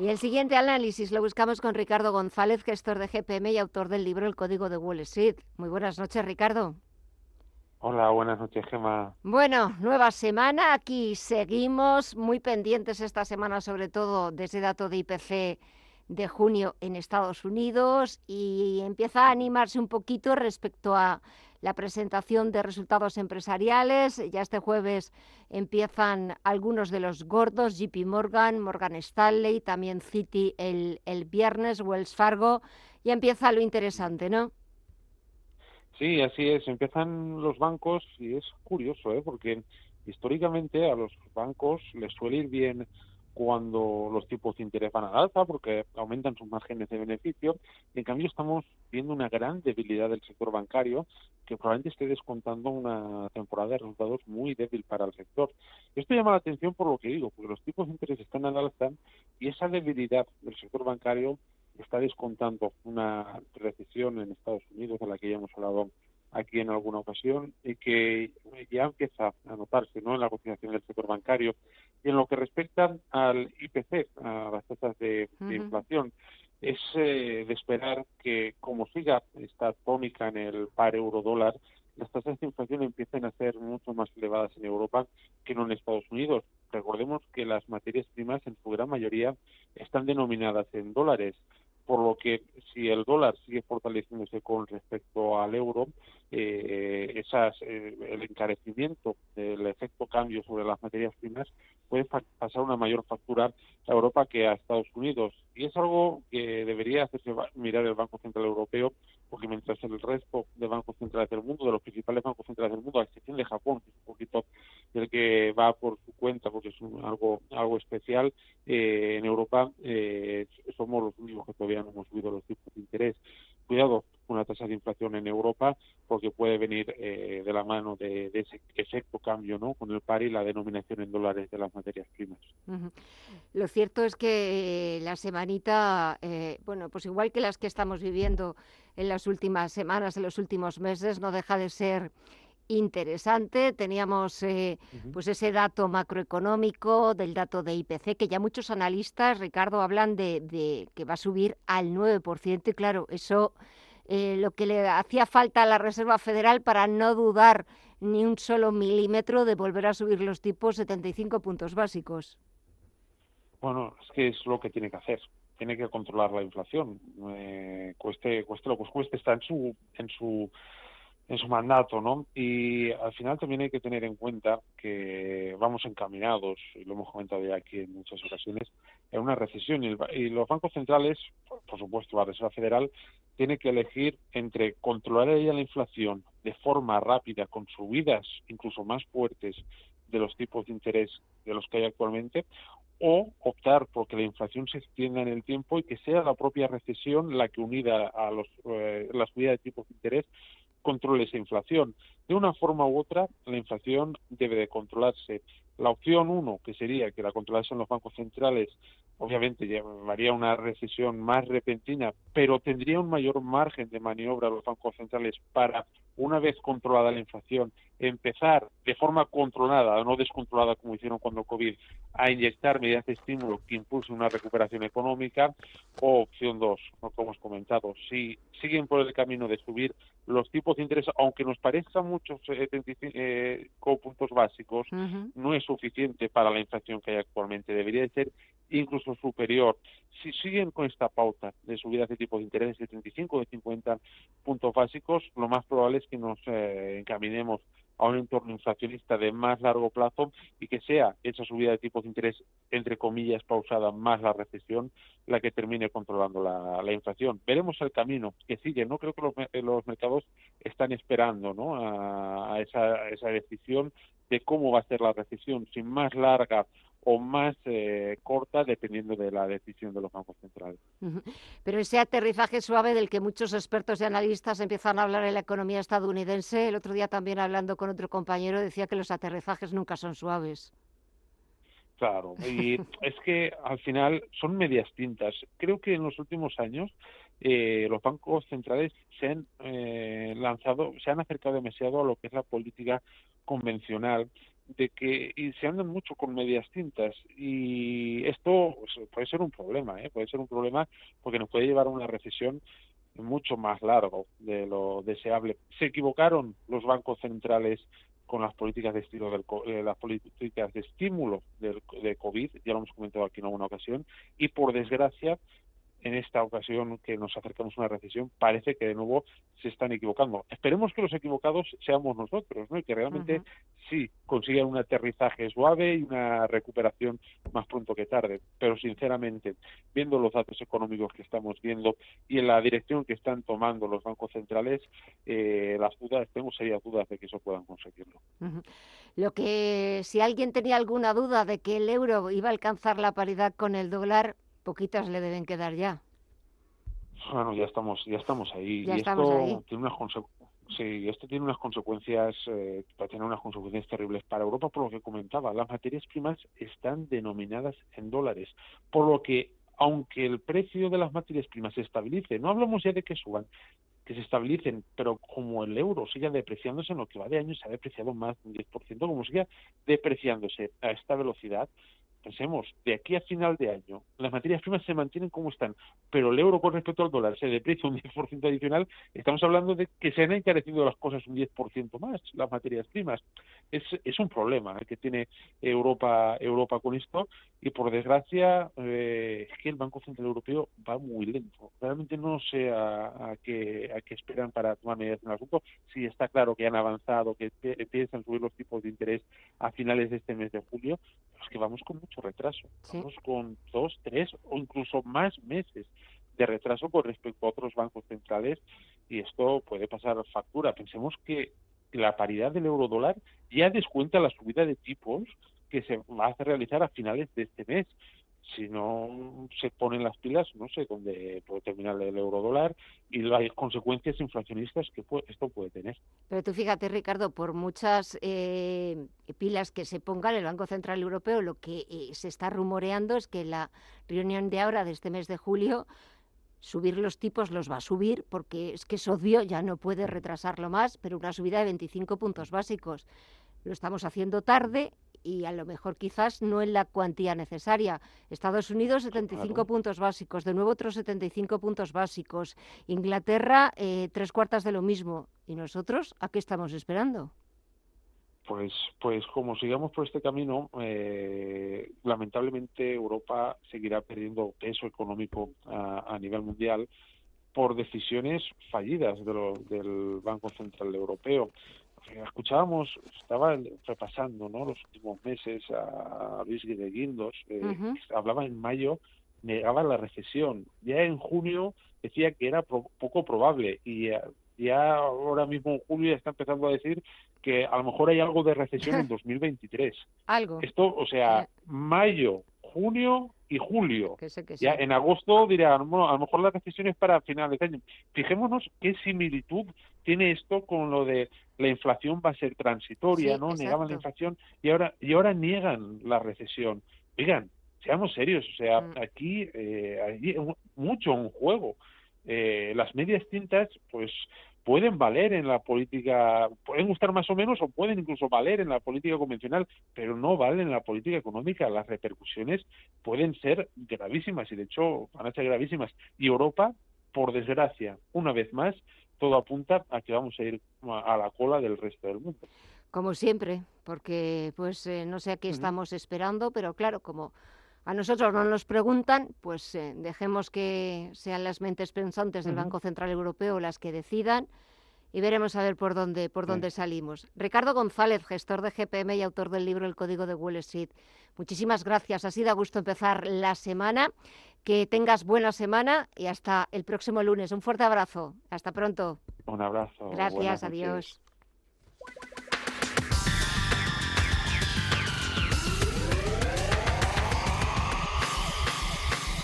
Y el siguiente análisis lo buscamos con Ricardo González, gestor de GPM y autor del libro El Código de Wall Street. Muy buenas noches, Ricardo. Hola, buenas noches, Gemma. Bueno, nueva semana. Aquí seguimos muy pendientes esta semana, sobre todo de ese dato de IPC de junio en Estados Unidos y empieza a animarse un poquito respecto a la presentación de resultados empresariales. Ya este jueves empiezan algunos de los gordos, JP Morgan, Morgan Stanley, también Citi el, el viernes, Wells Fargo. Ya empieza lo interesante, ¿no? Sí, así es. Empiezan los bancos y es curioso, ¿eh? porque históricamente a los bancos les suele ir bien cuando los tipos de interés van al alza porque aumentan sus márgenes de beneficio. En cambio, estamos viendo una gran debilidad del sector bancario que probablemente esté descontando una temporada de resultados muy débil para el sector. Esto llama la atención por lo que digo, porque los tipos de interés están al alza y esa debilidad del sector bancario está descontando una recesión en Estados Unidos, de la que ya hemos hablado aquí en alguna ocasión, y que ya empieza a notarse ¿no? en la cotización del sector bancario. Y en lo que respecta al IPC, a las tasas de, inflación, es eh, de esperar que, como siga esta tónica en el par euro-dólar, las tasas de inflación empiecen a ser mucho más elevadas en Europa que no en Estados Unidos. Recordemos que las materias primas en su gran mayoría están denominadas en dólares por lo que si el dólar sigue fortaleciéndose con respecto al euro, eh, esas, eh, el encarecimiento del efecto cambio sobre las materias primas puede pasar una mayor factura a Europa que a Estados Unidos. Y es algo que debería hacerse mirar el Banco Central Europeo, porque mientras el resto de bancos centrales del mundo, de los principales bancos centrales del mundo, a excepción de Japón, que es un poquito el que va por su cuenta, porque es algo algo especial, eh, en Europa somos los únicos que todavía no hemos subido los tipos de interés. Cuidado la tasa de inflación en Europa, porque puede venir eh, de la mano de, ese efecto cambio ¿no? con el par y la denominación en dólares de las materias primas. Lo cierto es que eh, la semanita, eh, bueno, pues igual que las que estamos viviendo en las últimas semanas, en los últimos meses, no deja de ser interesante. Teníamos eh, pues ese dato macroeconómico del dato de IPC, que ya muchos analistas, Ricardo, hablan de, que va a subir al 9%. Y claro, eso eh, lo que le hacía falta a la Reserva Federal para no dudar ni un solo milímetro de volver a subir los tipos 75 puntos básicos. Bueno, es que es lo que tiene que hacer. Tiene que controlar la inflación. Eh, cueste, cueste lo que cueste, está en su, en su en su mandato, ¿no? Y al final también hay que tener en cuenta que vamos encaminados, y lo hemos comentado ya aquí en muchas ocasiones, en una recesión. Y, los bancos centrales, por supuesto la Reserva Federal, tiene que elegir entre controlar ella la inflación de forma rápida, con subidas incluso más fuertes de los tipos de interés de los que hay actualmente, o optar por que la inflación se extienda en el tiempo y que sea la propia recesión la que unida a los, eh, la subida de tipos de interés controle esa inflación. De una forma u otra, la inflación debe de controlarse. La opción uno, que sería que la controlasen los bancos centrales, obviamente llevaría una recesión más repentina, pero tendría un mayor margen de maniobra los bancos centrales para, una vez controlada la inflación, empezar de forma controlada, no descontrolada como hicieron cuando COVID, a inyectar medidas de estímulo que impulsen una recuperación económica. O opción dos, como hemos comentado, si siguen por el camino de subir los tipos de interés, aunque nos parezcan muchos eh, eh puntos básicos, no es suficiente para la inflación que hay actualmente. Debería ser incluso superior. Si siguen con esta pauta de subidas de tipos de interés de 35 o de 50 puntos básicos, lo más probable es que nos eh, encaminemos a un entorno inflacionista de más largo plazo y que sea esa subida de tipos de interés, entre comillas, pausada, más la recesión, la que termine controlando la, inflación. Veremos el camino que sigue. No creo que los, los mercados están esperando ¿no? a, esa, esa decisión de cómo va a ser la recesión, si más larga o más eh, corta dependiendo de la decisión de los bancos centrales. Pero ese aterrizaje suave del que muchos expertos y analistas empiezan a hablar en la economía estadounidense, el otro día también hablando con otro compañero decía que los aterrizajes nunca son suaves. Claro, y es que al final son medias tintas. Creo que en los últimos años eh, los bancos centrales se han eh, lanzado, se han acercado demasiado a lo que es la política convencional de que y se andan mucho con medias tintas y esto pues, puede ser un problema, ¿eh? puede ser un problema porque nos puede llevar a una recesión mucho más largo de lo deseable. Se equivocaron los bancos centrales con las políticas de estilo del, eh, las políticas de estímulo del, de COVID, ya lo hemos comentado aquí en alguna ocasión, y por desgracia en esta ocasión que nos acercamos a una recesión, parece que de nuevo se están equivocando. Esperemos que los equivocados seamos nosotros, ¿no? Y que realmente sí consigan un aterrizaje suave y una recuperación más pronto que tarde. Pero sinceramente, viendo los datos económicos que estamos viendo y en la dirección que están tomando los bancos centrales, eh, las dudas, tengo serias dudas de que eso puedan conseguirlo. Lo que, si alguien tenía alguna duda de que el euro iba a alcanzar la paridad con el dólar, poquitas le deben quedar ya. Bueno, ya estamos, ya estamos ahí. y esto tiene unas sí, esto tiene unas consecuencias, eh, tener unas consecuencias terribles para Europa, por lo que comentaba. Las materias primas están denominadas en dólares, por lo que aunque el precio de las materias primas se estabilice, no hablamos ya de que suban, que se estabilicen, pero como el euro siga depreciándose en lo que va de año, se ha depreciado más de un 10%, como siga depreciándose a esta velocidad, pensemos, de aquí a final de año, las materias primas se mantienen como están, pero el euro con respecto al dólar se deprecia un 10% adicional, estamos hablando de que se han encarecido las cosas un 10% más, las materias primas. Es, es un problema el que tiene Europa, Europa con esto, y por desgracia eh, es que el Banco Central Europeo va muy lento. Realmente no sé a, qué, a qué esperan para tomar medidas en el asunto. Sí está claro que han avanzado, que piensan subir los tipos de interés a finales de este mes de julio, pero es que vamos con mucho retraso. Vamos con dos, tres o incluso más meses de retraso con respecto a otros bancos centrales y esto puede pasar factura. Pensemos que la paridad del euro dólar ya descuenta la subida de tipos que se va a realizar a finales de este mes si no se ponen las pilas, no sé dónde puede terminar el euro dólar y las consecuencias inflacionistas que esto puede tener. Pero tú fíjate, Ricardo, por muchas eh, pilas que se pongan, el Banco Central Europeo lo que eh, se está rumoreando es que la reunión de ahora, de este mes de julio, subir los tipos los va a subir porque es que es obvio, ya no puede retrasarlo más, pero una subida de 25 puntos básicos. Lo estamos haciendo tarde y a lo mejor quizás no en la cuantía necesaria. Estados Unidos 75 puntos básicos, de nuevo otros 75 puntos básicos. Inglaterra eh, tres cuartas de lo mismo. ¿Y nosotros a qué estamos esperando? Pues, pues como sigamos por este camino, eh, lamentablemente Europa seguirá perdiendo peso económico a, nivel mundial por decisiones fallidas del Banco Central Europeo escuchábamos, estaba repasando ¿no? los últimos meses a Luis Guindos, eh, hablaba en mayo, negaba la recesión. Ya en junio decía que era poco probable y ya, ahora mismo en julio ya está empezando a decir que a lo mejor hay algo de recesión en 2023. Algo. Esto, o sea, mayo, junio y julio. Ya en agosto dirá, a lo mejor la recesión es para finales de año. Fijémonos qué similitud tiene esto con lo de la inflación va a ser transitoria, ¿no? Negaban la inflación y ahora y ahora niegan la recesión. Oigan, seamos serios, o sea, mm. aquí eh, hay mucho en juego. Eh, las medias tintas, pues pueden valer en la política, pueden gustar más o menos o pueden incluso valer en la política convencional, pero no valen en la política económica. Las repercusiones pueden ser gravísimas y de hecho van a ser gravísimas. Y Europa, por desgracia, una vez más, todo apunta a que vamos a ir a la cola del resto del mundo. Como siempre, porque pues eh, no sé a qué estamos esperando, pero claro, como a nosotros no nos preguntan, pues eh, dejemos que sean las mentes pensantes del Banco Central Europeo las que decidan y veremos a ver por dónde, por dónde salimos. Ricardo González, gestor de GPM y autor del libro El Código de Wall Street. Muchísimas gracias. Ha sido a gusto empezar la semana. Que tengas buena semana y hasta el próximo lunes. Un fuerte abrazo. Hasta pronto. Un abrazo. Gracias. Adiós.